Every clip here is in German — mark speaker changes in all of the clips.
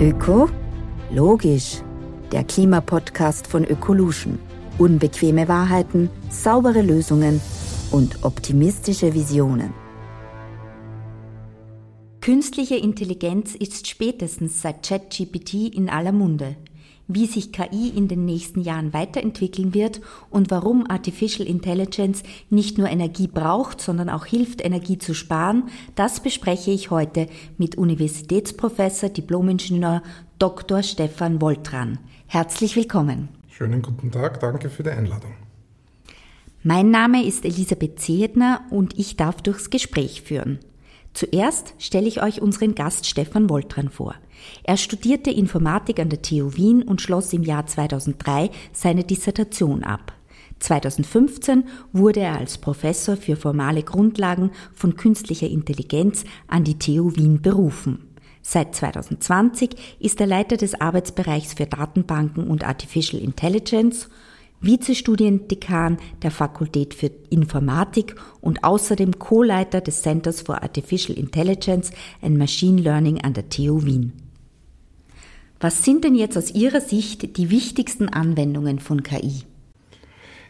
Speaker 1: Öko? Logisch. Der Klimapodcast von Ökolution. Unbequeme Wahrheiten, saubere Lösungen und optimistische Visionen. Künstliche Intelligenz ist spätestens seit ChatGPT in aller Munde wie sich KI in den nächsten Jahren weiterentwickeln wird und warum Artificial Intelligence nicht nur Energie braucht, sondern auch hilft, Energie zu sparen, das bespreche ich heute mit Universitätsprofessor, Diplomingenieur Dr. Stefan Woltran. Herzlich willkommen.
Speaker 2: Schönen guten Tag, danke für die Einladung.
Speaker 1: Mein Name ist Elisabeth Zehedner und ich darf durchs Gespräch führen. Zuerst stelle ich euch unseren Gast Stefan Woltran vor. Er studierte Informatik an der TU Wien und schloss im Jahr 2003 seine Dissertation ab. 2015 wurde er als Professor für formale Grundlagen von künstlicher Intelligenz an die TU Wien berufen. Seit 2020 ist er Leiter des Arbeitsbereichs für Datenbanken und Artificial Intelligence Vizestudiendekan der Fakultät für Informatik und außerdem Co-Leiter des Centers for Artificial Intelligence and Machine Learning an der TU Wien. Was sind denn jetzt aus Ihrer Sicht die wichtigsten Anwendungen von KI?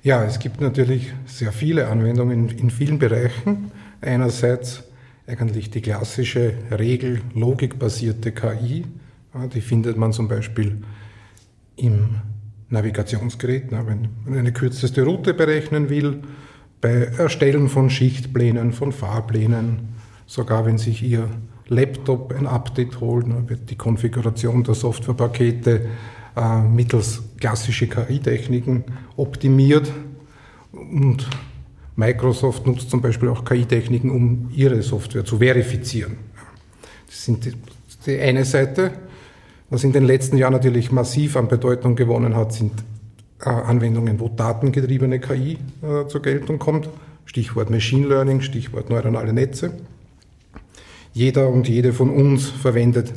Speaker 2: Ja, es gibt natürlich sehr viele Anwendungen in vielen Bereichen. Einerseits eigentlich die klassische Regel, logikbasierte KI. Die findet man zum Beispiel im Navigationsgerät, wenn man eine kürzeste Route berechnen will, bei Erstellen von Schichtplänen, von Fahrplänen, sogar wenn sich Ihr Laptop ein Update holt, wird die Konfiguration der Softwarepakete äh, mittels klassischer KI-Techniken optimiert und Microsoft nutzt zum Beispiel auch KI-Techniken, um ihre Software zu verifizieren. Das sind die, die eine Seite. Was in den letzten Jahren natürlich massiv an Bedeutung gewonnen hat, sind äh, Anwendungen, wo datengetriebene KI äh, zur Geltung kommt. Stichwort Machine Learning, Stichwort neuronale Netze. Jeder und jede von uns verwendet,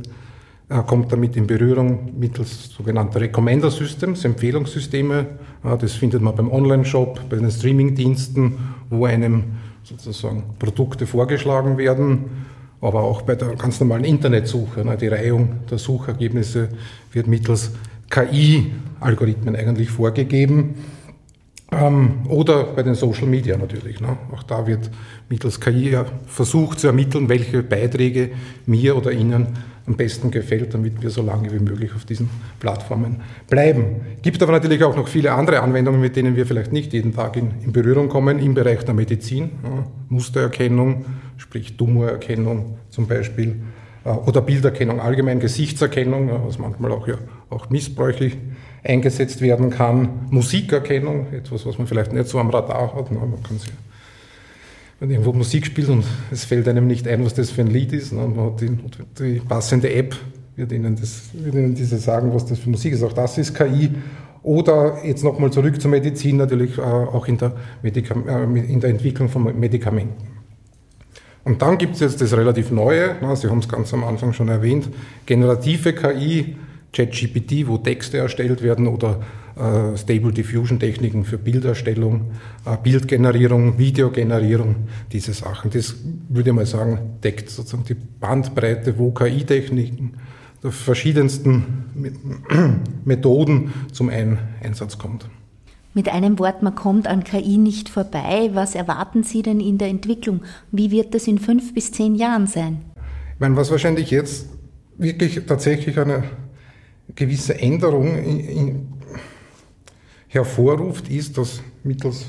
Speaker 2: äh, kommt damit in Berührung mittels sogenannter Recommender Systems, Empfehlungssysteme. Das findet man beim Online-Shop, bei den Streaming-Diensten, wo einem sozusagen Produkte vorgeschlagen werden aber auch bei der ganz normalen Internetsuche. Ne, die Reihung der Suchergebnisse wird mittels KI-Algorithmen eigentlich vorgegeben. Ähm, oder bei den Social Media natürlich. Ne. Auch da wird mittels KI versucht zu ermitteln, welche Beiträge mir oder Ihnen am besten gefällt, damit wir so lange wie möglich auf diesen Plattformen bleiben. Gibt aber natürlich auch noch viele andere Anwendungen, mit denen wir vielleicht nicht jeden Tag in, in Berührung kommen, im Bereich der Medizin, ja, Mustererkennung, sprich Tumorerkennung zum Beispiel, äh, oder Bilderkennung, allgemein Gesichtserkennung, was manchmal auch, ja, auch missbräuchlich eingesetzt werden kann, Musikerkennung, etwas, was man vielleicht nicht so am Radar hat, man kann sich wenn irgendwo Musik spielt und es fällt einem nicht ein, was das für ein Lied ist, ne, und man hat die, die passende App, wird Ihnen, das, wird Ihnen diese sagen, was das für Musik ist. Auch das ist KI. Oder jetzt nochmal zurück zur Medizin, natürlich äh, auch in der, Medikam äh, in der Entwicklung von Medikamenten. Und dann gibt es jetzt das relativ Neue, na, Sie haben es ganz am Anfang schon erwähnt, generative KI, ChatGPT, wo Texte erstellt werden oder äh, Stable Diffusion Techniken für Bilderstellung, äh, Bildgenerierung, Videogenerierung, diese Sachen. Das würde ich mal sagen, deckt sozusagen die Bandbreite, wo KI-Techniken der verschiedensten Methoden zum Einsatz kommt.
Speaker 1: Mit einem Wort, man kommt an KI nicht vorbei. Was erwarten Sie denn in der Entwicklung? Wie wird das in fünf bis zehn Jahren sein?
Speaker 2: Ich meine, was wahrscheinlich jetzt wirklich tatsächlich eine gewisse Änderung in, in, hervorruft, ist, dass mittels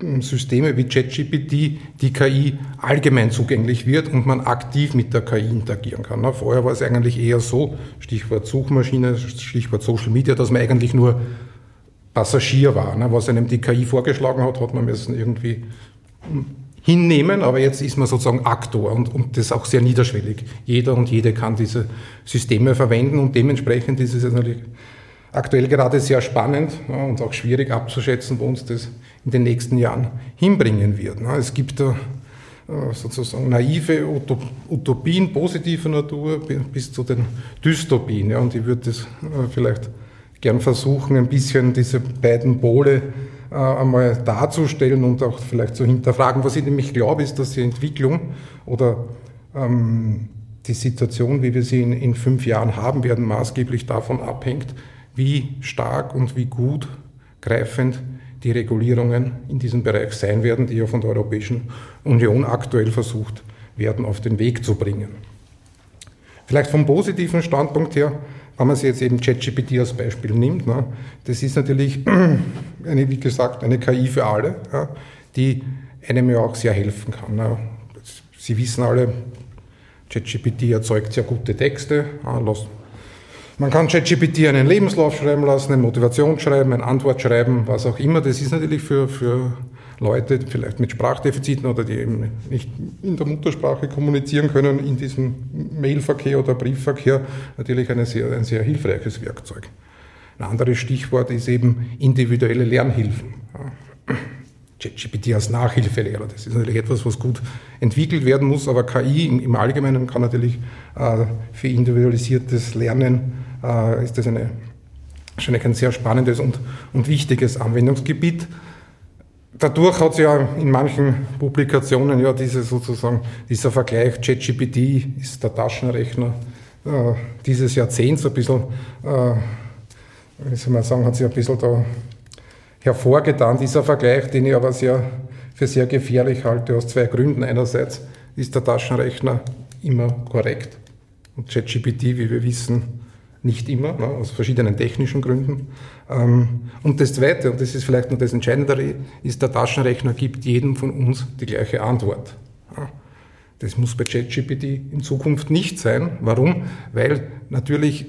Speaker 2: hm, Systeme wie ChatGPT die KI allgemein zugänglich wird und man aktiv mit der KI interagieren kann. Vorher war es eigentlich eher so, Stichwort Suchmaschine, Stichwort Social Media, dass man eigentlich nur Passagier war. Was einem die KI vorgeschlagen hat, hat man müssen irgendwie hm, hinnehmen, aber jetzt ist man sozusagen Aktor und, und das auch sehr niederschwellig. Jeder und jede kann diese Systeme verwenden und dementsprechend ist es natürlich aktuell gerade sehr spannend ja, und auch schwierig abzuschätzen, wo uns das in den nächsten Jahren hinbringen wird. Ja, es gibt da äh, sozusagen naive Utopien positiver Natur bis zu den Dystopien. Ja, und ich würde das äh, vielleicht gern versuchen, ein bisschen diese beiden Pole äh, einmal darzustellen und auch vielleicht zu hinterfragen. Was ich nämlich glaube, ist, dass die Entwicklung oder ähm, die Situation, wie wir sie in, in fünf Jahren haben werden, maßgeblich davon abhängt, wie stark und wie gut greifend die Regulierungen in diesem Bereich sein werden, die ja von der Europäischen Union aktuell versucht werden, auf den Weg zu bringen. Vielleicht vom positiven Standpunkt her, wenn man sich jetzt eben ChatGPT als Beispiel nimmt, ne, das ist natürlich, eine, wie gesagt, eine KI für alle, ja, die einem ja auch sehr helfen kann. Ne. Sie wissen alle, ChatGPT erzeugt sehr gute Texte. Ja, man kann ChatGPT einen Lebenslauf schreiben lassen, eine Motivation schreiben, eine Antwort schreiben, was auch immer. Das ist natürlich für, für Leute vielleicht mit Sprachdefiziten oder die eben nicht in der Muttersprache kommunizieren können, in diesem Mailverkehr oder Briefverkehr natürlich sehr, ein sehr hilfreiches Werkzeug. Ein anderes Stichwort ist eben individuelle Lernhilfen. ChatGPT als Nachhilfelehrer. Das ist natürlich etwas, was gut entwickelt werden muss, aber KI im Allgemeinen kann natürlich äh, für individualisiertes Lernen äh, ist das eine, schon ein sehr spannendes und, und wichtiges Anwendungsgebiet. Dadurch hat es ja in manchen Publikationen ja diese sozusagen, dieser Vergleich, ChatGPT ist der Taschenrechner äh, dieses Jahrzehnts ein bisschen, äh, wie soll man sagen, hat sich ein bisschen da hervorgetan, dieser Vergleich, den ich aber sehr, für sehr gefährlich halte, aus zwei Gründen. Einerseits ist der Taschenrechner immer korrekt und ChatGPT, wie wir wissen, nicht immer, ne, aus verschiedenen technischen Gründen. Ähm, und das Zweite, und das ist vielleicht nur das Entscheidendere, ist, der Taschenrechner gibt jedem von uns die gleiche Antwort. Das muss bei ChatGPT in Zukunft nicht sein. Warum? Weil natürlich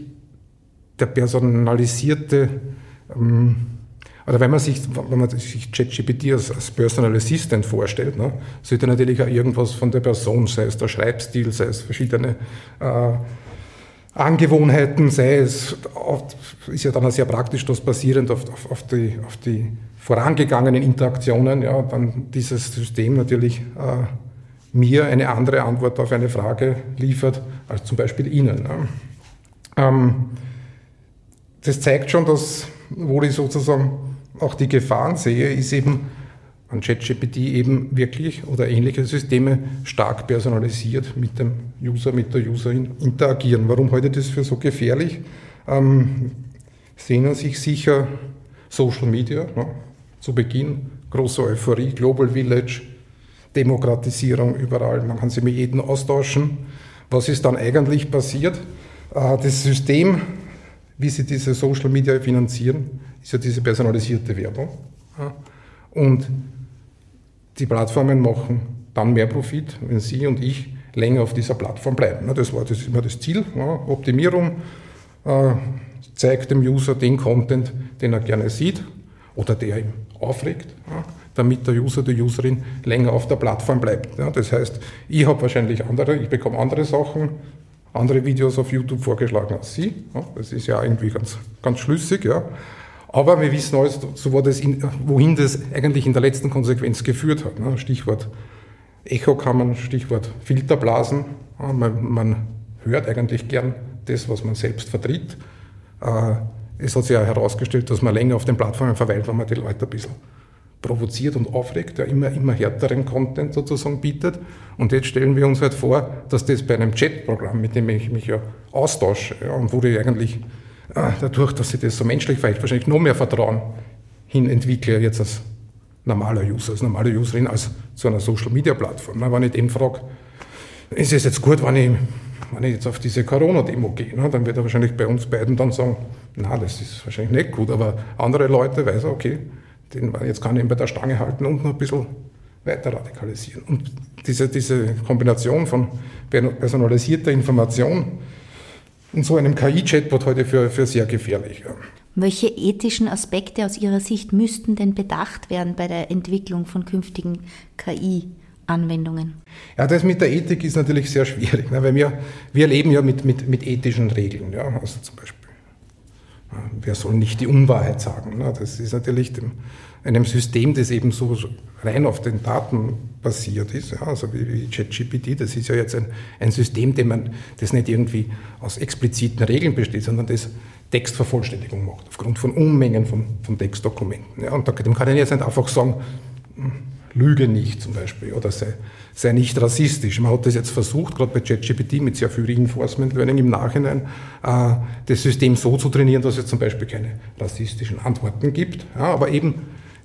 Speaker 2: der personalisierte, ähm, oder wenn man sich, wenn sich ChatGPT als, als Personal Assistant vorstellt, ne, sollte natürlich auch irgendwas von der Person, sei es der Schreibstil, sei es verschiedene äh, Angewohnheiten, sei es, ist ja dann sehr praktisch das basierend auf, auf, auf, die, auf die vorangegangenen Interaktionen, ja, dann dieses System natürlich äh, mir eine andere Antwort auf eine Frage liefert, als zum Beispiel Ihnen. Ne. Ähm, das zeigt schon, dass, wo ich sozusagen auch die Gefahren sehe, ist eben, an ChatGPT eben wirklich oder ähnliche Systeme stark personalisiert mit dem User, mit der Userin interagieren. Warum ich das für so gefährlich? Ähm, sehen sich sicher Social Media ne? zu Beginn, große Euphorie, Global Village, Demokratisierung überall, man kann sich mit jedem austauschen. Was ist dann eigentlich passiert? Äh, das System, wie sie diese Social Media finanzieren, ist ja diese personalisierte Werbung. Ja? Und die Plattformen machen dann mehr Profit, wenn Sie und ich länger auf dieser Plattform bleiben. Das war das immer das Ziel. Optimierung äh, zeigt dem User den Content, den er gerne sieht oder der ihm aufregt, damit der User, die Userin länger auf der Plattform bleibt. Das heißt, ich habe wahrscheinlich andere, ich bekomme andere Sachen, andere Videos auf YouTube vorgeschlagen als Sie. Das ist ja irgendwie ganz, ganz schlüssig. Aber wir wissen alles, war das in, wohin das eigentlich in der letzten Konsequenz geführt hat. Ne? Stichwort Echokammern, Stichwort Filterblasen. Man, man, hört eigentlich gern das, was man selbst vertritt. Äh, es hat sich ja herausgestellt, dass man länger auf den Plattformen verweilt, wenn man die Leute ein bisschen provoziert und aufregt, der immer, immer härteren Content sozusagen bietet. Und jetzt stellen wir uns halt vor, dass das bei einem Chatprogramm, mit dem ich mich ja austausche ja, und wo ich eigentlich dadurch, dass ich das so menschlich vielleicht wahrscheinlich noch mehr Vertrauen hin entwickle, jetzt als normaler User, als normale Userin, als zu einer Social Media Plattform. Wenn ich den frage, ist es jetzt gut, wenn ich, wenn ich jetzt auf diese Corona-Demo gehe, dann wird er wahrscheinlich bei uns beiden dann sagen, na, das ist wahrscheinlich nicht gut, aber andere Leute weiß okay, den, jetzt kann ich ihn bei der Stange halten und noch ein bisschen weiter radikalisieren. Und diese, diese Kombination von personalisierter Information, in so einem KI-Chatbot heute für, für sehr gefährlich. Ja.
Speaker 1: Welche ethischen Aspekte aus Ihrer Sicht müssten denn bedacht werden bei der Entwicklung von künftigen KI-Anwendungen?
Speaker 2: Ja, das mit der Ethik ist natürlich sehr schwierig, ne, weil wir, wir leben ja mit, mit, mit ethischen Regeln. Ja, also zum Beispiel, wer soll nicht die Unwahrheit sagen? Ne? Das ist natürlich dem, einem System, das eben so rein auf den Daten basiert ist, ja, also wie, ChatGPT, das ist ja jetzt ein, ein System, man, das nicht irgendwie aus expliziten Regeln besteht, sondern das Textvervollständigung macht, aufgrund von Unmengen von, von Textdokumenten. Ja, und dem kann ich jetzt nicht einfach sagen, hm, lüge nicht zum Beispiel oder sei, sei nicht rassistisch. Man hat das jetzt versucht, gerade bei ChatGPT mit sehr viel Reinforcement Learning im Nachhinein, äh, das System so zu trainieren, dass es zum Beispiel keine rassistischen Antworten gibt. Ja, aber eben,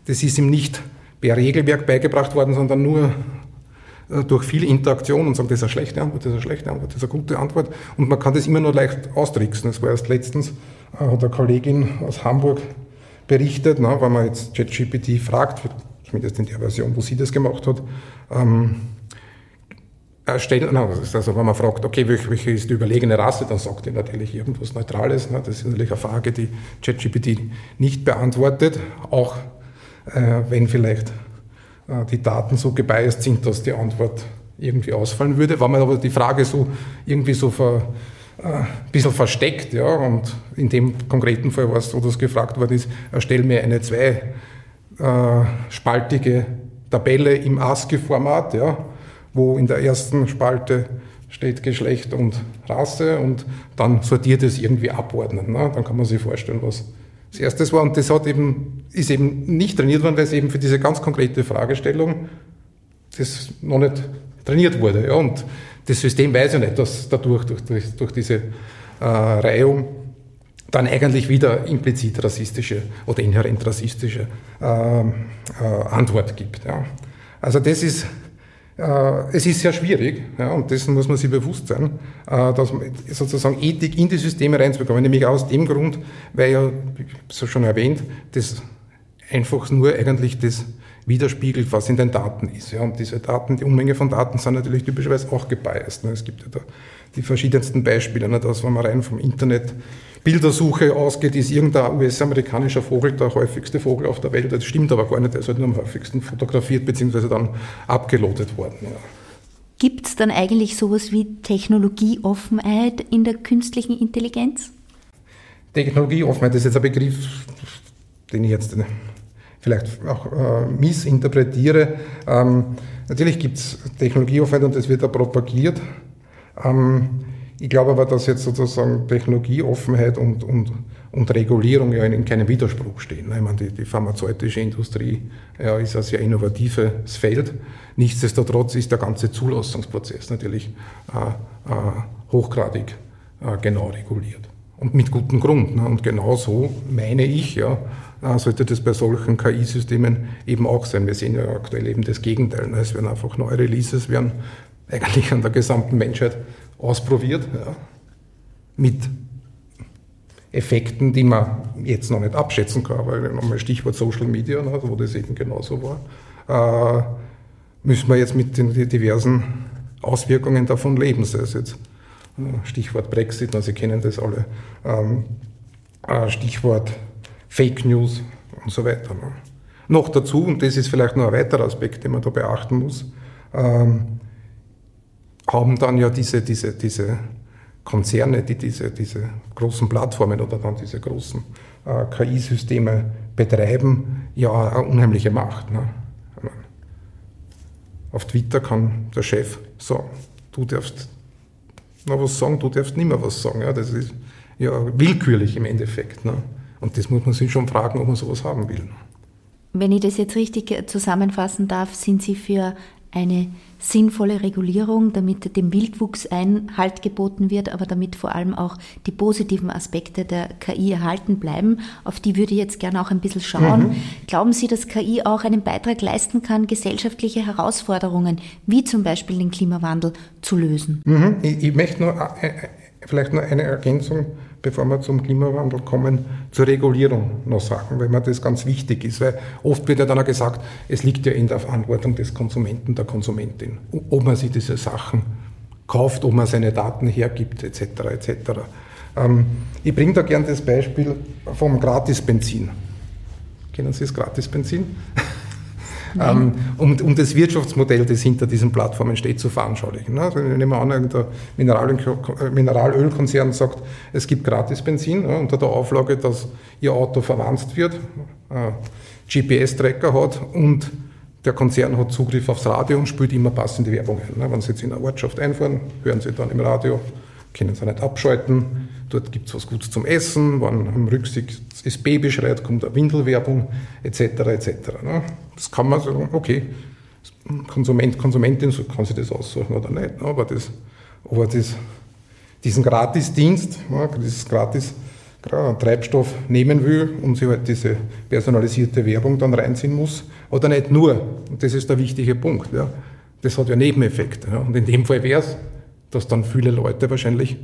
Speaker 2: das ist ihm nicht per Regelwerk beigebracht worden, sondern nur äh, durch viel Interaktion und sagen, das ist eine schlechte Antwort, das ist eine schlechte Antwort, das ist eine gute Antwort. Und man kann das immer nur leicht austricksen. Das war erst letztens, äh, hat eine Kollegin aus Hamburg berichtet, ne, weil man jetzt ChatGPT fragt, zumindest in der Version, wo sie das gemacht hat, ähm, stellen, no, also wenn man fragt, okay, welche ist die überlegene Rasse, dann sagt er natürlich irgendwas Neutrales. Ne? Das ist natürlich eine Frage, die ChatGPT nicht beantwortet, auch äh, wenn vielleicht äh, die Daten so gebiased sind, dass die Antwort irgendwie ausfallen würde. Wenn man aber die Frage so irgendwie so ver, äh, ein bisschen versteckt, ja, und in dem konkreten Fall war es so, dass gefragt worden ist, erstell mir eine zweispaltige Tabelle im ASCII-Format, ja, wo in der ersten Spalte steht Geschlecht und Rasse und dann sortiert es irgendwie abordnen. Ne? Dann kann man sich vorstellen, was das erste war. Und das hat eben, ist eben nicht trainiert worden, weil es eben für diese ganz konkrete Fragestellung das noch nicht trainiert wurde. Ja? Und das System weiß ja nicht, dass dadurch, durch, durch, diese äh, Reihung, dann eigentlich wieder implizit rassistische oder inhärent rassistische äh, äh, Antwort gibt. Ja. Also das ist es ist sehr schwierig, ja, und dessen muss man sich bewusst sein, äh, dass man sozusagen Ethik in die Systeme reinzubekommen, nämlich aus dem Grund, weil ja, es schon erwähnt, das einfach nur eigentlich das widerspiegelt, was in den Daten ist. Ja. Und diese Daten, die Unmenge von Daten sind natürlich typischerweise auch gebiased. Ne. Es gibt ja da die verschiedensten Beispiele, ne, dass wenn man rein vom Internet Bildersuche ausgeht, ist irgendein US-amerikanischer Vogel der häufigste Vogel auf der Welt. Das stimmt aber gar nicht, der ist halt nur am häufigsten fotografiert bzw. dann abgelotet worden. Ja.
Speaker 1: Gibt es dann eigentlich sowas wie Technologieoffenheit in der künstlichen Intelligenz?
Speaker 2: Technologieoffenheit ist jetzt ein Begriff, den ich jetzt vielleicht auch äh, missinterpretiere. Ähm, natürlich gibt es Technologieoffenheit und das wird da propagiert. Ähm, ich glaube aber, dass jetzt sozusagen Technologieoffenheit und, und, und Regulierung ja in, keinem Widerspruch stehen. Ich meine, die, die pharmazeutische Industrie ja, ist ein sehr innovatives Feld. Nichtsdestotrotz ist der ganze Zulassungsprozess natürlich äh, äh, hochgradig äh, genau reguliert. Und mit gutem Grund. Ne? Und genau so meine ich, ja, äh, sollte das bei solchen KI-Systemen eben auch sein. Wir sehen ja aktuell eben das Gegenteil. Ne? Es werden einfach neue Releases werden eigentlich an der gesamten Menschheit ausprobiert, ja, mit Effekten, die man jetzt noch nicht abschätzen kann, weil nochmal Stichwort Social Media, ne, wo das eben genauso war, äh, müssen wir jetzt mit den diversen Auswirkungen davon leben, sei es jetzt äh, Stichwort Brexit, also Sie kennen das alle, ähm, äh, Stichwort Fake News und so weiter. Ne. Noch dazu, und das ist vielleicht noch ein weiterer Aspekt, den man da beachten muss, ähm, haben dann ja diese, diese, diese Konzerne, die diese, diese großen Plattformen oder dann diese großen äh, KI-Systeme betreiben, ja eine unheimliche Macht. Ne? Auf Twitter kann der Chef sagen, du darfst noch was sagen, du darfst nicht mehr was sagen. Ja? Das ist ja willkürlich im Endeffekt. Ne? Und das muss man sich schon fragen, ob man sowas haben will.
Speaker 1: Wenn ich das jetzt richtig zusammenfassen darf, sind Sie für eine sinnvolle Regulierung, damit dem Wildwuchs Einhalt geboten wird, aber damit vor allem auch die positiven Aspekte der KI erhalten bleiben. Auf die würde ich jetzt gerne auch ein bisschen schauen. Mhm. Glauben Sie, dass KI auch einen Beitrag leisten kann, gesellschaftliche Herausforderungen, wie zum Beispiel den Klimawandel, zu lösen?
Speaker 2: Mhm. Ich, ich möchte nur äh, äh, vielleicht nur eine Ergänzung bevor wir zum Klimawandel kommen, zur Regulierung noch sagen, weil mir das ganz wichtig ist. Weil oft wird ja dann auch gesagt, es liegt ja in der Verantwortung des Konsumenten, der Konsumentin, ob man sich diese Sachen kauft, ob man seine Daten hergibt, etc. etc. Ähm, ich bringe da gern das Beispiel vom Gratisbenzin. Kennen Sie das Gratisbenzin? ähm, um, um das Wirtschaftsmodell, das hinter diesen Plattformen steht, zu veranschaulichen. Ne? Also nehmen wir an, der Mineralölkonzern sagt, es gibt Gratis-Benzin ja, unter der Auflage, dass ihr Auto verwandt wird, äh, GPS-Tracker hat und der Konzern hat Zugriff aufs Radio und spielt immer passende Werbung ein. Ne? Wenn Sie jetzt in eine Ortschaft einfahren, hören Sie dann im Radio, können Sie nicht abschalten, dort gibt es was Gutes zum Essen, wenn am Rücksitz das Baby schreit, kommt eine Windelwerbung, etc. etc. Ne? Das kann man sagen, okay, Konsument, Konsumentin kann sich das aussuchen oder nicht. Aber, das, aber das, diesen Gratisdienst, ja, dieses Gratis Treibstoff nehmen will und sich halt diese personalisierte Werbung dann reinziehen muss. Oder nicht nur. Und das ist der wichtige Punkt. Ja. Das hat ja Nebeneffekte. Ja. Und in dem Fall wäre es, dass dann viele Leute wahrscheinlich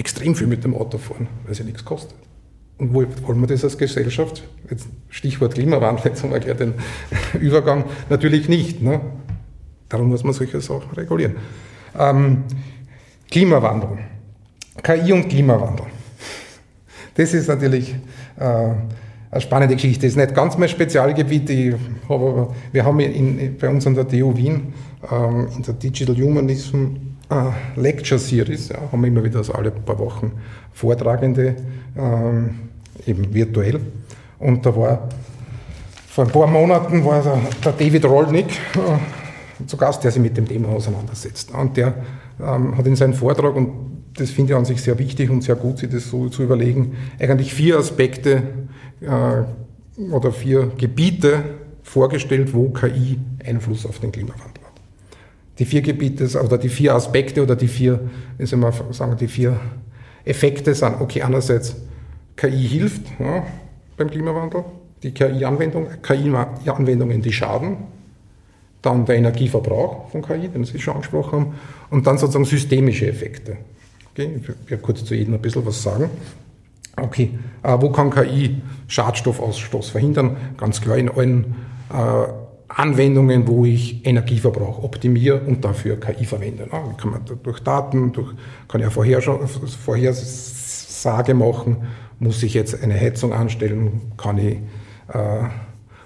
Speaker 2: extrem viel mit dem Auto fahren, weil es ja nichts kostet. Und wollen wir das als Gesellschaft? Jetzt Stichwort Klimawandel, jetzt haben wir gleich den Übergang. Natürlich nicht. Ne? Darum muss man solche Sachen regulieren. Ähm, Klimawandel. KI und Klimawandel. Das ist natürlich äh, eine spannende Geschichte. Das ist nicht ganz mein Spezialgebiet. Ich habe, wir haben in, bei uns an der TU Wien ähm, in der Digital Humanism äh, Lecture Series, ja, haben wir immer wieder so alle paar Wochen Vortragende, ähm, eben virtuell. Und da war vor ein paar Monaten war der, der David Rolnick äh, zu Gast, der sich mit dem Thema auseinandersetzt. Und der ähm, hat in seinem Vortrag, und das finde ich an sich sehr wichtig und sehr gut, sich das so zu überlegen, eigentlich vier Aspekte äh, oder vier Gebiete vorgestellt, wo KI Einfluss auf den Klimawandel. Die vier Gebiete oder die vier Aspekte oder die vier, soll man sagen, die vier Effekte sind, okay, einerseits KI hilft ja, beim Klimawandel, die KI-Anwendung, KI-Anwendungen, die schaden, dann der Energieverbrauch von KI, den Sie schon angesprochen haben, und dann sozusagen systemische Effekte. Okay, ich werde kurz zu jedem ein bisschen was sagen. Okay, äh, wo kann KI Schadstoffausstoß verhindern? Ganz klar in allen äh, Anwendungen, wo ich Energieverbrauch optimiere und dafür KI verwende. Ja, kann man durch Daten, durch, kann ja Vorhersage machen, muss ich jetzt eine Heizung anstellen, kann ich, äh,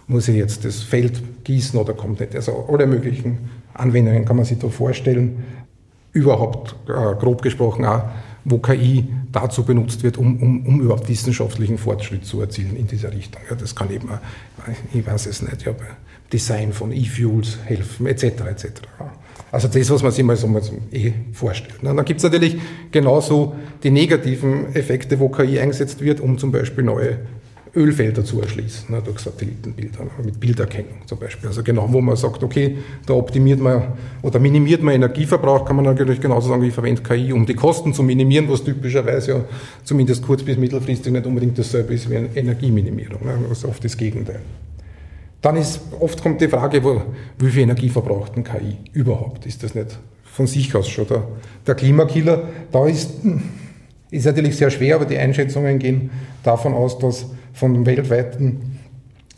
Speaker 2: muss ich jetzt das Feld gießen oder kommt nicht. Also alle möglichen Anwendungen kann man sich da vorstellen überhaupt äh, grob gesprochen auch, wo KI dazu benutzt wird, um, um, um überhaupt wissenschaftlichen Fortschritt zu erzielen in dieser Richtung. Ja, das kann eben, ich weiß es nicht, ja, Design von E-Fuels helfen, etc. etc. Also das, was man sich mal so, mal eh vorstellt. Und dann gibt es natürlich genauso die negativen Effekte, wo KI eingesetzt wird, um zum Beispiel neue Ölfelder zu erschließen, ne, durch Satellitenbilder, mit Bilderkennung zum Beispiel. Also genau, wo man sagt, okay, da optimiert man oder minimiert man Energieverbrauch, kann man natürlich genauso sagen, ich verwende KI, um die Kosten zu minimieren, was typischerweise ja zumindest kurz- bis mittelfristig nicht unbedingt dasselbe ist wie eine Energieminimierung, ne, also oft das Gegenteil. Dann ist, oft kommt die Frage, wo, wie viel Energie verbraucht ein KI überhaupt? Ist das nicht von sich aus schon der, der Klimakiller? Da ist, ist natürlich sehr schwer, aber die Einschätzungen gehen davon aus, dass von weltweiten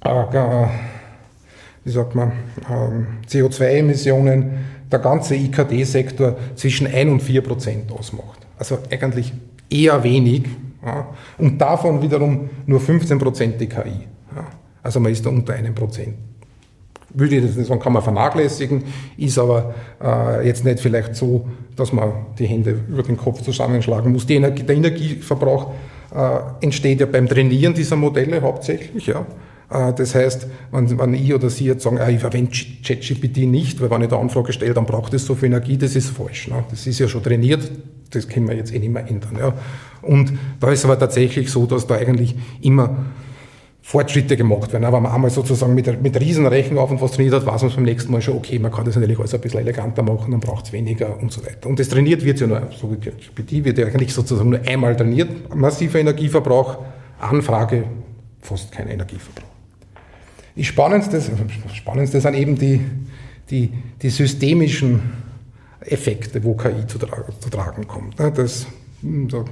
Speaker 2: äh, wie sagt man, äh, CO2-Emissionen der ganze IKT-Sektor zwischen 1 und 4 Prozent ausmacht. Also eigentlich eher wenig. Ja. Und davon wiederum nur 15 Prozent die KI. Also man ist da unter einem Prozent. Würde ich das nicht sagen, kann man vernachlässigen, ist aber äh, jetzt nicht vielleicht so, dass man die Hände über den Kopf zusammenschlagen muss. Energie, der Energieverbrauch äh, entsteht ja beim Trainieren dieser Modelle hauptsächlich. Ja. Äh, das heißt, wenn, wenn ich oder Sie jetzt sagen, ah, ich verwende ChatGPT nicht, weil wenn ich da Anfrage stelle, dann braucht es so viel Energie, das ist falsch. Ne? Das ist ja schon trainiert, das können wir jetzt eh nicht mehr ändern. Ja. Und da ist aber tatsächlich so, dass da eigentlich immer Fortschritte gemacht werden. Aber wenn man einmal sozusagen mit, mit Rechenaufwand was trainiert hat, weiß man beim nächsten Mal schon, okay, man kann das natürlich alles ein bisschen eleganter machen, dann braucht es weniger und so weiter. Und das trainiert wird ja nur, so wie GPT wird ja eigentlich sozusagen nur einmal trainiert, massiver Energieverbrauch, Anfrage, fast kein Energieverbrauch. Die spannendste, spannendste sind eben die, die, die systemischen Effekte, wo KI zu, tra zu tragen kommt. Das, so äh,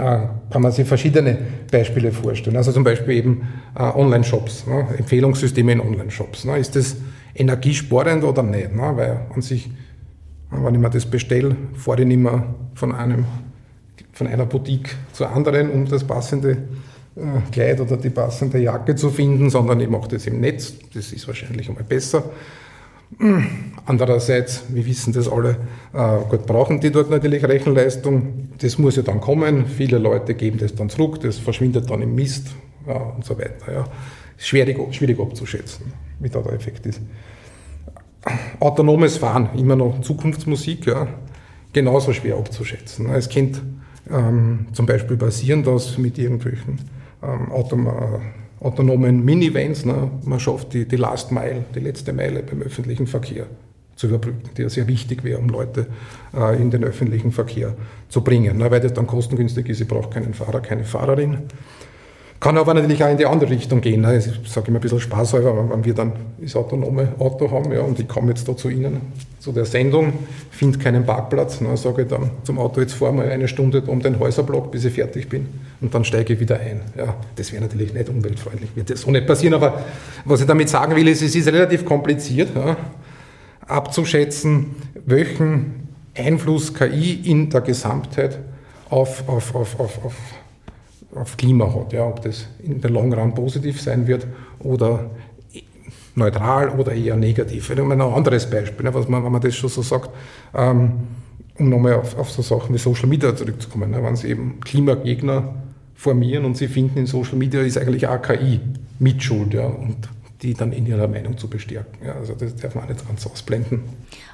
Speaker 2: kann man sich verschiedene Beispiele vorstellen. Also zum Beispiel eben äh, Online-Shops, ne? Empfehlungssysteme in Online-Shops. Ne? Ist das energiesparend oder nicht? Ne? Weil an sich, wenn ich mir das bestelle, fahre ich nicht mehr von, einem, von einer Boutique zur anderen, um das passende äh, Kleid oder die passende Jacke zu finden, sondern ich mache das im Netz. Das ist wahrscheinlich einmal besser. Andererseits, wir wissen das alle, äh, gut, brauchen die dort natürlich Rechenleistung. Das muss ja dann kommen. Viele Leute geben das dann zurück, das verschwindet dann im Mist ja, und so weiter. Ja. Schwierig, schwierig abzuschätzen, wie da der Effekt ist. Autonomes Fahren, immer noch Zukunftsmusik, ja, genauso schwer abzuschätzen. Es könnte ähm, zum Beispiel passieren, dass mit irgendwelchen ähm, Autom autonomen Minivans. Ne? Man schafft die, die Last Mile, die letzte Meile beim öffentlichen Verkehr zu überbrücken, die ja sehr wichtig wäre, um Leute äh, in den öffentlichen Verkehr zu bringen, ne? weil das dann kostengünstig ist. Ich brauche keinen Fahrer, keine Fahrerin. Kann aber natürlich auch in die andere Richtung gehen. Ne? Ich sage immer ein bisschen spaßhalber, wenn wir dann das autonome Auto haben ja, und ich komme jetzt da zu Ihnen, zu der Sendung, finde keinen Parkplatz, ne, sage ich dann zum Auto, jetzt fahren wir eine Stunde um den Häuserblock, bis ich fertig bin und dann steige ich wieder ein. Ja, das wäre natürlich nicht umweltfreundlich, wird das so nicht passieren, aber was ich damit sagen will, ist, es ist relativ kompliziert ja, abzuschätzen, welchen Einfluss KI in der Gesamtheit auf, auf, auf, auf, auf auf Klima hat. Ja, ob das in der Long Run positiv sein wird oder neutral oder eher negativ. Ich habe ein anderes Beispiel, ne, was man, wenn man das schon so sagt, ähm, um nochmal auf, auf so Sachen wie Social Media zurückzukommen. Ne, wenn Sie eben Klimagegner formieren und Sie finden in Social Media ist eigentlich auch KI mitschuld ja, und die dann in ihrer Meinung zu bestärken. Ja, also das darf man nicht ganz ausblenden.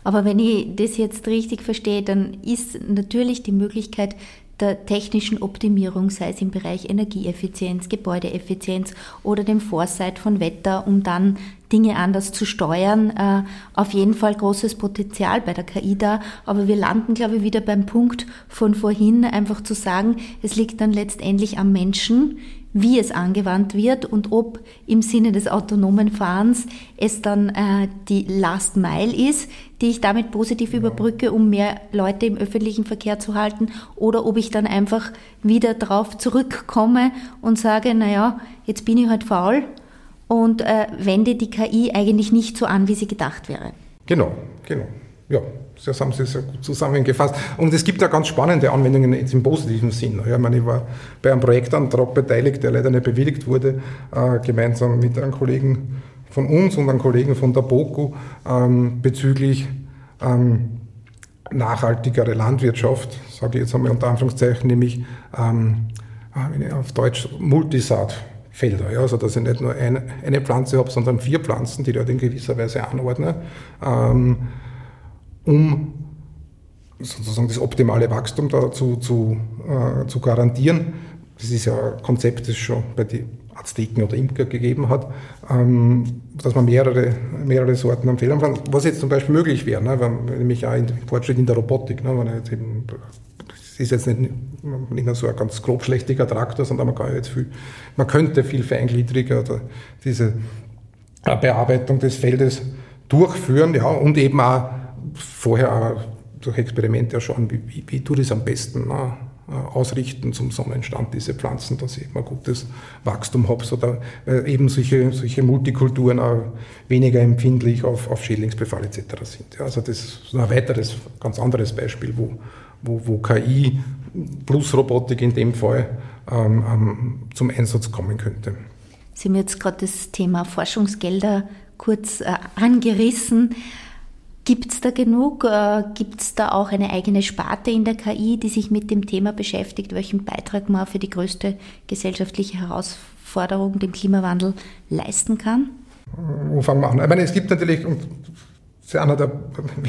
Speaker 1: Aber wenn ich das jetzt richtig verstehe, dann ist natürlich die Möglichkeit, der technischen Optimierung, sei es im Bereich Energieeffizienz, Gebäudeeffizienz oder dem Foresight von Wetter, um dann Dinge anders zu steuern. Äh, auf jeden Fall großes Potenzial bei der KI da, aber wir landen, glaube ich, wieder beim Punkt von vorhin, einfach zu sagen, es liegt dann letztendlich am Menschen, wie es angewandt wird und ob im Sinne des autonomen Fahrens es dann äh, die Last Mile ist, die ich damit positiv überbrücke, um mehr Leute im öffentlichen Verkehr zu halten, oder ob ich dann einfach wieder drauf zurückkomme und sage, naja, jetzt bin ich halt faul und äh, wende die KI eigentlich nicht so an, wie sie gedacht wäre.
Speaker 2: Genau, genau. Ja, das haben Sie sehr gut zusammengefasst. Und es gibt ja ganz spannende Anwendungen jetzt im positiven Sinn. Ja, ich, meine, ich war bei einem Projektantrag beteiligt, der leider nicht bewilligt wurde, äh, gemeinsam mit einem Kollegen von uns und einem Kollegen von der BOKU ähm, bezüglich ähm, nachhaltigere Landwirtschaft, sage ich jetzt einmal unter Anführungszeichen, nämlich ähm, äh, auf Deutsch Multisaatfelder. Ja, also dass ich nicht nur eine, eine Pflanze habe, sondern vier Pflanzen, die ich halt in gewisser Weise anordne. Ähm, um sozusagen das optimale Wachstum dazu zu, äh, zu garantieren. Das ist ja ein Konzept, das schon bei den Azteken oder Imker gegeben hat, ähm, dass man mehrere, mehrere Sorten am Feld kann. Was jetzt zum Beispiel möglich wäre, ne, wenn, nämlich auch in Fortschritt in der Robotik, ne, wenn jetzt eben, das ist jetzt nicht, nicht mehr so ein ganz grobschlächtiger Traktor, sondern man kann jetzt viel, man könnte viel feingliedriger diese Bearbeitung des Feldes durchführen, ja, und eben auch vorher auch durch Experimente schauen, wie, wie, wie tut es am besten äh, ausrichten zum Sonnenstand, diese Pflanzen, dass ich immer gutes Wachstum habe, äh, eben solche, solche Multikulturen auch weniger empfindlich auf, auf Schädlingsbefall etc. sind. Ja, also das ist ein weiteres, ganz anderes Beispiel, wo, wo, wo KI plus Robotik in dem Fall ähm, ähm, zum Einsatz kommen könnte.
Speaker 1: Sie haben jetzt gerade das Thema Forschungsgelder kurz äh, angerissen. Gibt es da genug? Äh, Gibt es da auch eine eigene Sparte in der KI, die sich mit dem Thema beschäftigt, welchen Beitrag man für die größte gesellschaftliche Herausforderung, den Klimawandel, leisten kann?
Speaker 2: Wo fangen wir an? Ich meine, es gibt natürlich, und das ist einer der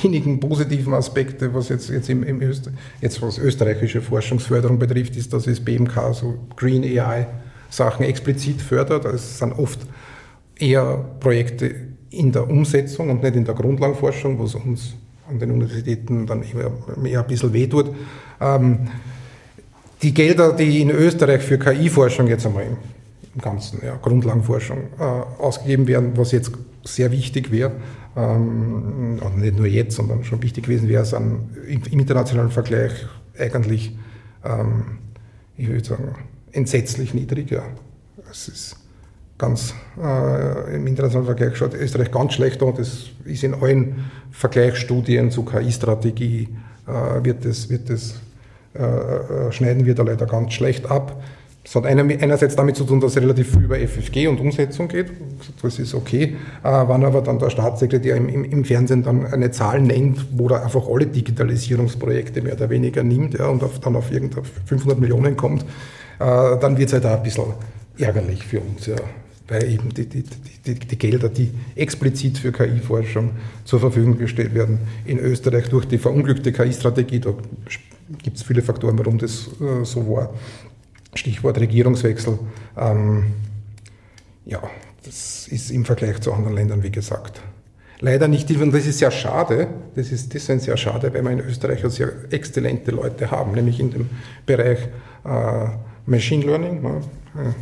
Speaker 2: wenigen positiven Aspekte, was jetzt, jetzt, im, im Öster, jetzt was österreichische Forschungsförderung betrifft, ist, dass das BMK so Green AI Sachen explizit fördert. Es sind oft eher Projekte in der Umsetzung und nicht in der Grundlagenforschung, was uns an den Universitäten dann eher ein bisschen wehtut. Ähm, die Gelder, die in Österreich für KI-Forschung jetzt einmal im Ganzen, ja, Grundlagenforschung, äh, ausgegeben werden, was jetzt sehr wichtig wäre, ähm, und nicht nur jetzt, sondern schon wichtig gewesen wäre, sind im, internationalen Vergleich eigentlich, ähm, ich würde sagen, entsetzlich niedrig. Ja. Es ist ganz äh, im internationalen Vergleich schaut Österreich ganz schlecht und das ist in allen Vergleichsstudien zu KI-Strategie äh, wird das, wird das äh, äh, schneiden wir da leider ganz schlecht ab. Das hat einerseits damit zu tun, dass es relativ viel über FFG und Umsetzung geht. Das ist okay. Äh, wann aber dann der Staatssekretär im, Fernsehen dann eine Zahl nennt, wo er einfach alle Digitalisierungsprojekte mehr oder weniger nimmt ja, und dann auf irgendeine 500 Millionen kommt, äh, dann wird es halt auch ein bisschen ärgerlich für uns. Ja weil eben die, die, die, die Gelder, die explizit für KI-Forschung zur Verfügung gestellt werden, in Österreich durch die verunglückte KI-Strategie, da gibt es viele Faktoren, warum das äh, so war. Stichwort Regierungswechsel. Ähm, ja, das ist im Vergleich zu anderen Ländern, wie gesagt, leider nicht. Und das ist sehr schade, das ist deswegen sehr schade, weil wir in Österreich sehr exzellente Leute haben, nämlich in dem Bereich äh, Machine Learning, ne,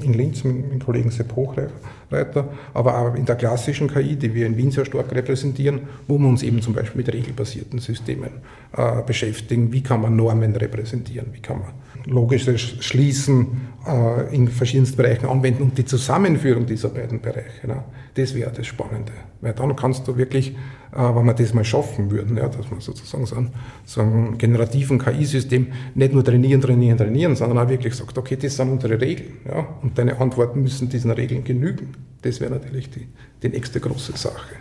Speaker 2: in Linz mit dem Kollegen Sepp Hochreiter, aber auch in der klassischen KI, die wir in Wien sehr stark repräsentieren, wo wir uns eben zum Beispiel mit regelbasierten Systemen äh, beschäftigen. Wie kann man Normen repräsentieren? Wie kann man logisches Schließen äh, in verschiedensten Bereichen anwenden und die Zusammenführung dieser beiden Bereiche, ne, das wäre das Spannende. Weil dann kannst du wirklich, äh, wenn wir das mal schaffen würden, ja, dass man sozusagen so einen, so einen generativen KI-System nicht nur trainieren, trainieren, trainieren, sondern auch wirklich sagt, okay, das sind unsere Regeln ja, und deine Antworten müssen diesen Regeln genügen. Das wäre natürlich die, die nächste große Sache.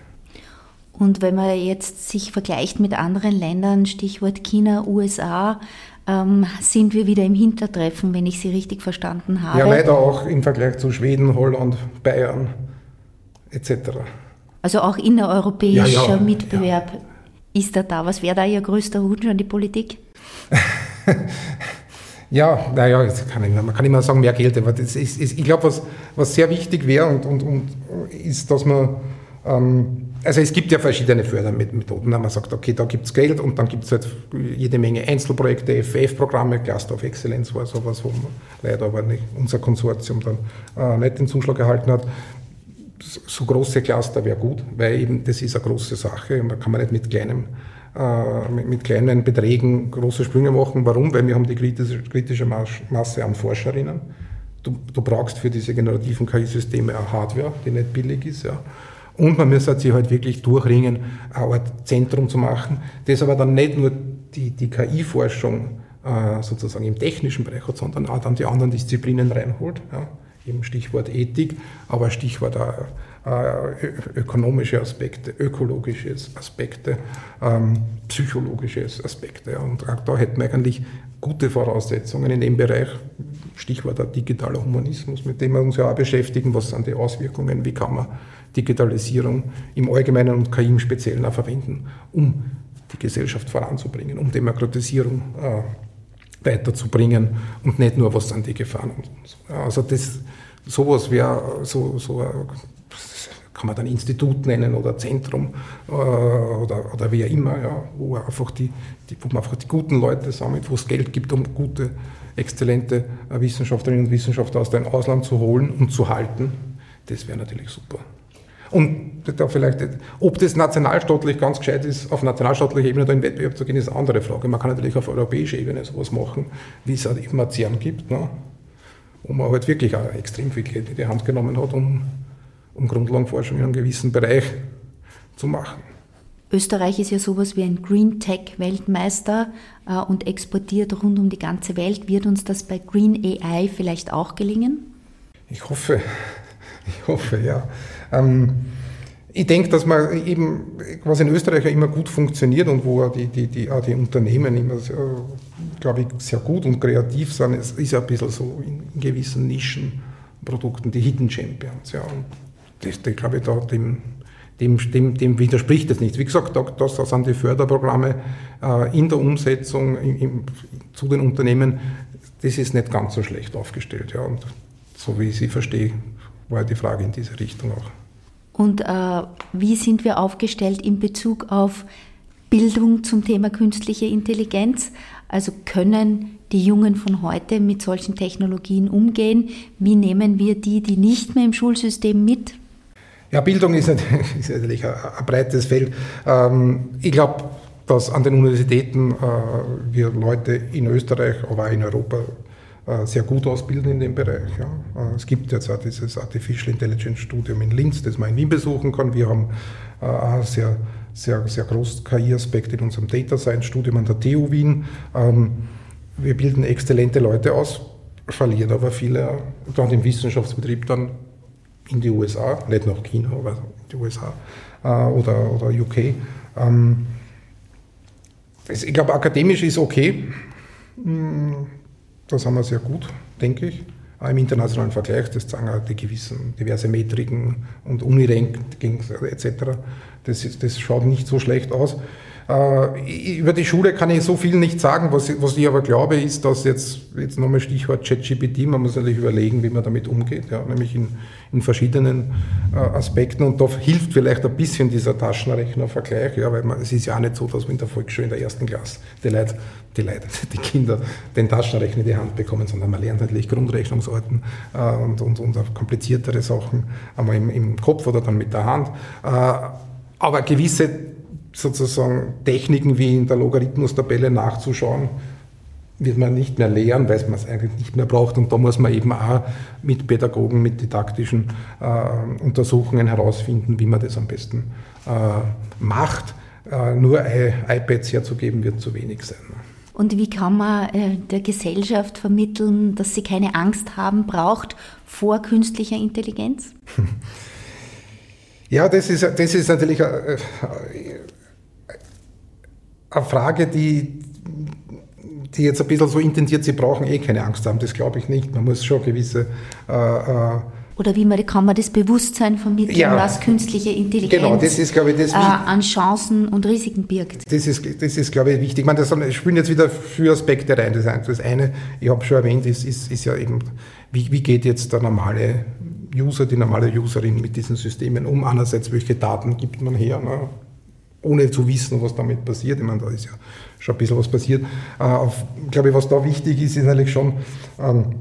Speaker 1: Und wenn man jetzt sich vergleicht mit anderen Ländern, Stichwort China, USA, ähm, sind wir wieder im Hintertreffen, wenn ich Sie richtig verstanden habe.
Speaker 2: Ja, leider auch im Vergleich zu Schweden, Holland, Bayern etc.
Speaker 1: Also auch innereuropäischer ja, ja, Mitbewerb ja. ist da da. Was wäre da Ihr größter Wunsch an die Politik?
Speaker 2: ja, naja, man kann immer sagen, mehr Geld, aber ist, ist, ich glaube, was, was sehr wichtig wäre und, und, und ist, dass man ähm, also es gibt ja verschiedene Fördermethoden. Man sagt, okay, da gibt es Geld und dann gibt es halt jede Menge Einzelprojekte, FF-Programme, Cluster of Excellence war sowas, wo leider aber nicht, unser Konsortium dann äh, nicht den Zuschlag erhalten hat. So große Cluster wäre gut, weil eben das ist eine große Sache da kann man nicht mit kleinem äh, mit, kleinen Beträgen große Sprünge machen. Warum? Weil wir haben die kritische, kritische Masse an Forscherinnen. Du, du brauchst für diese generativen KI-Systeme eine Hardware, die nicht billig ist. Ja. Und man müsste sich halt wirklich durchringen, eine Art Zentrum zu machen, das aber dann nicht nur die, die KI-Forschung äh, sozusagen im technischen Bereich hat, sondern auch dann die anderen Disziplinen reinholt. Ja. Eben Stichwort Ethik, aber Stichwort auch, äh, ökonomische Aspekte, ökologische Aspekte, ähm, psychologische Aspekte. Und auch da hätten wir eigentlich gute Voraussetzungen in dem Bereich. Stichwort auch digitaler Humanismus, mit dem wir uns ja auch beschäftigen. Was sind die Auswirkungen? Wie kann man Digitalisierung im Allgemeinen und KI im Speziellen auch verwenden, um die Gesellschaft voranzubringen, um Demokratisierung äh, weiterzubringen und nicht nur, was sind die Gefahren. Also das, sowas wäre so, so kann man dann Institut nennen oder Zentrum äh, oder, oder wie auch immer, ja, wo, einfach die, die, wo man einfach die guten Leute sammelt, wo es Geld gibt, um gute, exzellente Wissenschaftlerinnen und Wissenschaftler aus dem Ausland zu holen und zu halten. Das wäre natürlich super. Und da vielleicht, ob das nationalstaatlich ganz gescheit ist, auf nationalstaatlicher Ebene da in Wettbewerb zu gehen, ist eine andere Frage. Man kann natürlich auf europäischer Ebene sowas machen, wie es halt immer CERN gibt, ne? wo man halt wirklich auch extrem viel Geld in die Hand genommen hat, um, um Grundlagenforschung in einem gewissen Bereich zu machen.
Speaker 1: Österreich ist ja sowas wie ein Green Tech Weltmeister äh, und exportiert rund um die ganze Welt. Wird uns das bei Green AI vielleicht auch gelingen?
Speaker 2: Ich hoffe, ich hoffe, ja. Ähm, ich denke, dass man eben, was in Österreich ja immer gut funktioniert und wo die, die, die, auch die Unternehmen immer, glaube ich, sehr gut und kreativ sind, es ist ja ein bisschen so in, in gewissen Nischenprodukten, die Hidden Champions. Ja. Und das, das glaube ich, da, dem, dem, dem, dem widerspricht es nicht. Wie gesagt, da, das sind die Förderprogramme äh, in der Umsetzung im, im, zu den Unternehmen, das ist nicht ganz so schlecht aufgestellt. Ja. Und so wie ich sie verstehe, war die Frage in diese Richtung auch.
Speaker 1: Und äh, wie sind wir aufgestellt in Bezug auf Bildung zum Thema künstliche Intelligenz? Also können die Jungen von heute mit solchen Technologien umgehen? Wie nehmen wir die, die nicht mehr im Schulsystem mit?
Speaker 2: Ja, Bildung ist natürlich, ist natürlich ein, ein, breites Feld. Ähm, ich glaube, dass an den Universitäten äh, wir Leute in Österreich, aber auch in Europa sehr gut ausbilden in dem Bereich. Ja. Äh, es gibt jetzt auch dieses Artificial Intelligence Studium in Linz, das man in Wien besuchen kann. Wir haben äh, auch sehr, sehr, sehr großen KI-Aspekt in unserem Data Science Studium an der TU Wien. Ähm, wir bilden exzellente Leute aus, verlieren aber viele dann im Wissenschaftsbetrieb dann in die USA, nicht nach China, aber in die USA oder, oder UK. Ähm, ich glaube, akademisch ist okay. Hm, da sind wir sehr gut, denke ich. Auch im internationalen Vergleich, das zeigen auch die gewissen diverse Metriken und Unirank etc. Das, ist, das schaut nicht so schlecht aus. Äh, über die Schule kann ich so viel nicht sagen. Was, was ich aber glaube, ist, dass jetzt, jetzt nochmal Stichwort ChatGPT, man muss natürlich überlegen, wie man damit umgeht, ja, nämlich in, in verschiedenen äh, Aspekten. Und da hilft vielleicht ein bisschen dieser Taschenrechnervergleich, ja, weil man, es ist ja auch nicht so, dass man in der Volksschule in der ersten Klasse die Leute, die Leute, die Kinder den Taschenrechner in die Hand bekommen, sondern man lernt natürlich Grundrechnungsorten äh, und, und, und kompliziertere Sachen einmal im, im Kopf oder dann mit der Hand. Aber gewisse sozusagen Techniken wie in der Logarithmustabelle nachzuschauen, wird man nicht mehr lehren, weil man es eigentlich nicht mehr braucht. Und da muss man eben auch mit Pädagogen, mit didaktischen äh, Untersuchungen herausfinden, wie man das am besten äh, macht. Äh, nur iPads herzugeben, wird zu wenig sein.
Speaker 1: Und wie kann man äh, der Gesellschaft vermitteln, dass sie keine Angst haben braucht vor künstlicher Intelligenz?
Speaker 2: Ja, das ist, das ist natürlich eine, Frage, die, die jetzt ein bisschen so intendiert, Sie brauchen eh keine Angst haben, das glaube ich nicht. Man muss schon gewisse... Äh,
Speaker 1: äh oder wie man, kann man das Bewusstsein vermitteln, ja, was künstliche Intelligenz
Speaker 2: genau, das ist, glaube ich, das
Speaker 1: äh, an Chancen und Risiken birgt.
Speaker 2: Das ist, das ist glaube ich, wichtig. Ich meine, das spielen jetzt wieder vier Aspekte rein. Das eine, ich habe schon erwähnt, ist, ist, ist ja eben, wie, wie geht jetzt der normale User, die normale Userin mit diesen Systemen um? Einerseits, welche Daten gibt man her? Ne? Ohne zu wissen, was damit passiert. Ich meine, da ist ja schon ein bisschen was passiert. Äh, auf, glaube ich, was da wichtig ist, ist eigentlich schon ähm,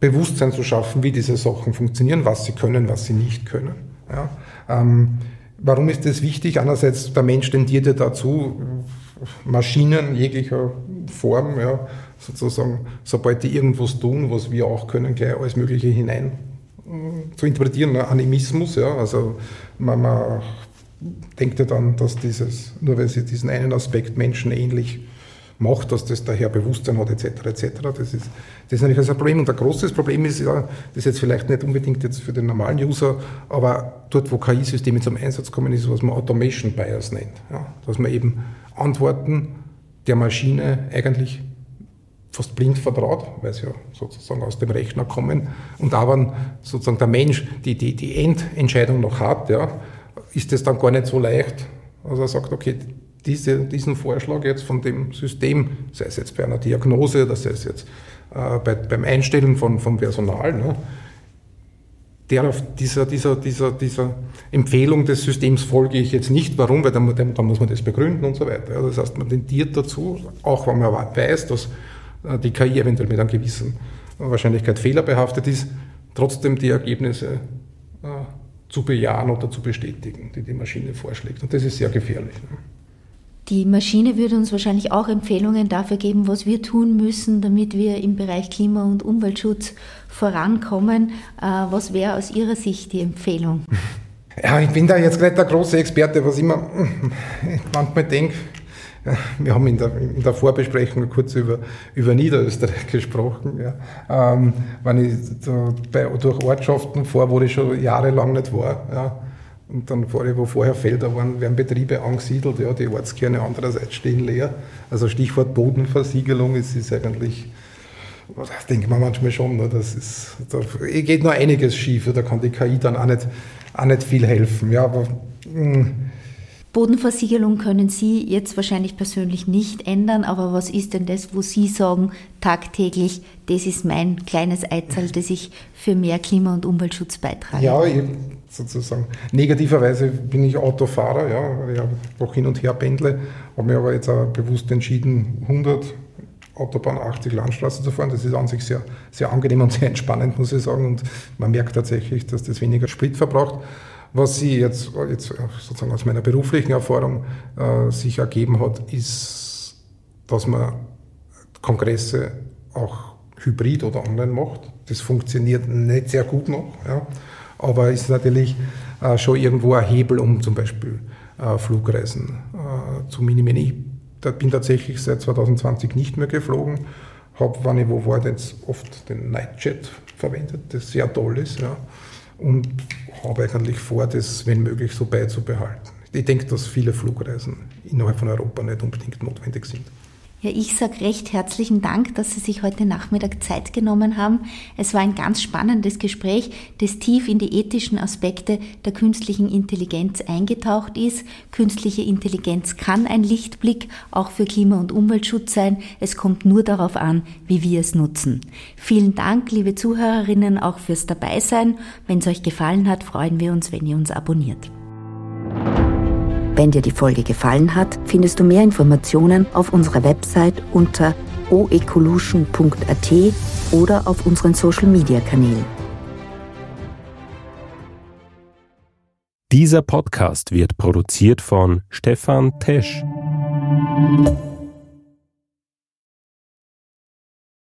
Speaker 2: Bewusstsein zu schaffen, wie diese Sachen funktionieren, was sie können, was sie nicht können. Ja? Ähm, warum ist das wichtig? Einerseits, der Mensch tendiert ja dazu, Maschinen jeglicher Form, ja, sozusagen, sobald die irgendwas tun, was wir auch können, gleich alles Mögliche hinein zu interpretieren? Animismus, ja, also man, man denkt ja dann, dass dieses, nur weil sie diesen einen Aspekt menschenähnlich macht, dass das daher Bewusstsein hat, etc., etc. Das ist, das ist natürlich ein Problem. Und ein großes Problem ist ja, das ist jetzt vielleicht nicht unbedingt jetzt für den normalen User, aber dort, wo KI-Systeme zum Einsatz kommen, ist, was man Automation Bias nennt. Ja, dass man eben Antworten der Maschine eigentlich fast blind vertraut, weil sie ja sozusagen aus dem Rechner kommen. Und aber sozusagen der Mensch die, die, die Endentscheidung noch hat, ja, ist es dann gar nicht so leicht. Also er sagt, okay, diese, diesen Vorschlag jetzt von dem System, sei es jetzt bei einer Diagnose oder sei es jetzt äh, bei, beim Einstellen von, von Personal, ne, der auf dieser, dieser, dieser, dieser Empfehlung des Systems folge ich jetzt nicht. Warum? Weil dann, dann muss man das begründen und so weiter. Ja, das heißt, man tendiert dazu, auch wenn man weiß, dass die KI eventuell mit einer gewissen Wahrscheinlichkeit fehlerbehaftet ist, trotzdem die Ergebnisse äh, zu bejahen oder zu bestätigen, die die Maschine vorschlägt. Und das ist sehr gefährlich. Ne?
Speaker 1: Die Maschine würde uns wahrscheinlich auch Empfehlungen dafür geben, was wir tun müssen, damit wir im Bereich Klima- und Umweltschutz vorankommen. Äh, was wäre aus Ihrer Sicht die Empfehlung?
Speaker 2: Ja, ich bin da jetzt nicht der große Experte, was ich mir manchmal denke, wir haben in der, in der Vorbesprechung kurz über, über Niederösterreich gesprochen. Ja. Ähm, wenn ich so bei, durch Ortschaften fahre, wo ich schon jahrelang nicht war, ja. und dann fahre ich, wo vorher Felder waren, werden Betriebe angesiedelt, ja, die Ortskerne andererseits stehen leer. Also Stichwort Bodenversiegelung, es ist eigentlich, das denkt man manchmal schon, ne, das ist, da geht noch einiges schief, da kann die KI dann auch nicht, auch nicht viel helfen. Ja, aber, mh, hm,
Speaker 1: Bodenversiegelung können Sie jetzt wahrscheinlich persönlich nicht ändern, aber was ist denn das, wo Sie sagen, tagtäglich, das ist mein kleines Eizahl, das ich für mehr Klima- und Umweltschutz beitrage?
Speaker 2: Ja, sozusagen. Negativerweise bin ich Autofahrer, ja, ich auch hin und her pendle, habe mir aber jetzt auch bewusst entschieden, 100 Autobahn 80 Landstraße zu fahren. Das ist an sich sehr, sehr angenehm und sehr entspannend, muss ich sagen. Und man merkt tatsächlich, dass das weniger Sprit verbraucht. Was sie jetzt, jetzt sozusagen aus meiner beruflichen Erfahrung äh, sich ergeben hat, ist, dass man Kongresse auch hybrid oder online macht. Das funktioniert nicht sehr gut noch, ja. aber ist natürlich äh, schon irgendwo ein Hebel, um zum Beispiel äh, Flugreisen äh, zu minimieren. Ich bin tatsächlich seit 2020 nicht mehr geflogen, habe, wenn ich wo war, jetzt oft den Nightjet verwendet, das sehr toll ist. Ja und habe eigentlich vor, das, wenn möglich, so beizubehalten. Ich denke, dass viele Flugreisen innerhalb von Europa nicht unbedingt notwendig sind.
Speaker 1: Ja, ich sage recht herzlichen Dank, dass Sie sich heute Nachmittag Zeit genommen haben. Es war ein ganz spannendes Gespräch, das tief in die ethischen Aspekte der künstlichen Intelligenz eingetaucht ist. Künstliche Intelligenz kann ein Lichtblick auch für Klima- und Umweltschutz sein. Es kommt nur darauf an, wie wir es nutzen. Vielen Dank, liebe Zuhörerinnen, auch fürs Dabeisein. Wenn es euch gefallen hat, freuen wir uns, wenn ihr uns abonniert. Wenn dir die Folge gefallen hat, findest du mehr Informationen auf unserer Website unter oecolution.at oder auf unseren Social Media Kanälen.
Speaker 3: Dieser Podcast wird produziert von Stefan Tesch.